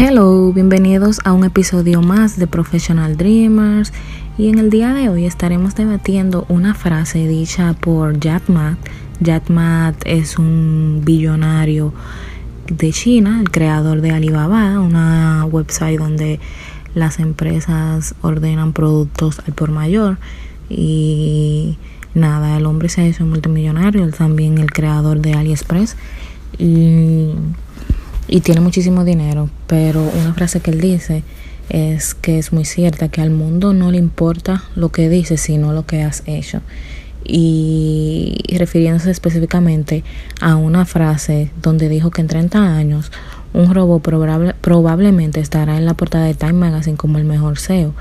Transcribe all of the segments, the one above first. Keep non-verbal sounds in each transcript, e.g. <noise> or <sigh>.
Hello, bienvenidos a un episodio más de Professional Dreamers. Y en el día de hoy estaremos debatiendo una frase dicha por Jack Ma. Jack Ma es un billonario de China, el creador de Alibaba, una website donde las empresas ordenan productos al por mayor. Y nada, el hombre se hizo multimillonario, él también el creador de AliExpress. Y y tiene muchísimo dinero, pero una frase que él dice es que es muy cierta, que al mundo no le importa lo que dices, sino lo que has hecho. Y refiriéndose específicamente a una frase donde dijo que en 30 años un robot probablemente estará en la portada de Time Magazine como el mejor SEO,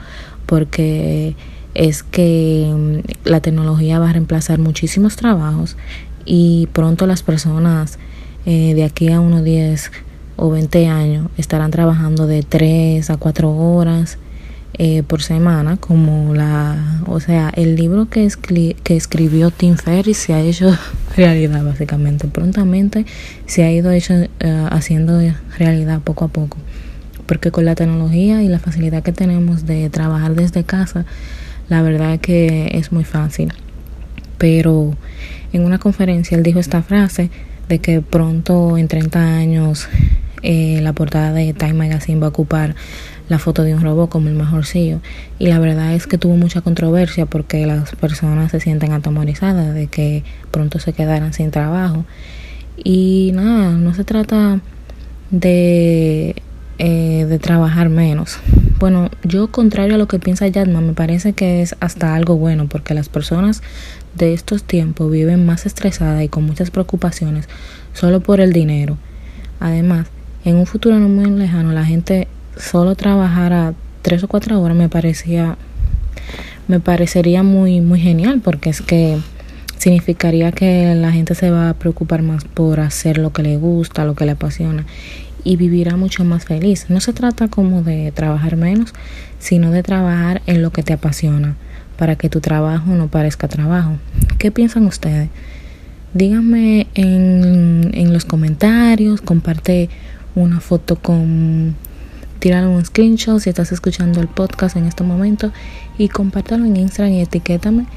porque es que mm, la tecnología va a reemplazar muchísimos trabajos y pronto las personas eh, de aquí a unos 10 o 20 años estarán trabajando de 3 a 4 horas eh, por semana, como la, o sea, el libro que, que escribió Tim Ferriss se ha hecho <laughs> realidad básicamente. Prontamente se ha ido hecho, eh, haciendo realidad poco a poco, porque con la tecnología y la facilidad que tenemos de trabajar desde casa, la verdad que es muy fácil. Pero en una conferencia él dijo esta frase de que pronto en 30 años eh, la portada de Time Magazine va a ocupar la foto de un robot como el mejor CEO. Y la verdad es que tuvo mucha controversia porque las personas se sienten atemorizadas de que pronto se quedaran sin trabajo. Y nada, no se trata de, eh, de trabajar menos. Bueno, yo contrario a lo que piensa Yadma, me parece que es hasta algo bueno porque las personas de estos tiempos viven más estresadas y con muchas preocupaciones solo por el dinero. Además, en un futuro no muy lejano la gente solo trabajara tres o cuatro horas me parecía me parecería muy muy genial porque es que significaría que la gente se va a preocupar más por hacer lo que le gusta, lo que le apasiona y vivirá mucho más feliz. No se trata como de trabajar menos, sino de trabajar en lo que te apasiona para que tu trabajo no parezca trabajo. ¿Qué piensan ustedes? Díganme en, en los comentarios, comparte una foto con tirar un screenshot si estás escuchando el podcast en este momento y compártelo en Instagram y etiquétame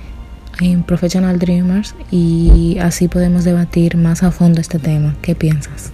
en Professional Dreamers y así podemos debatir más a fondo este tema. ¿Qué piensas?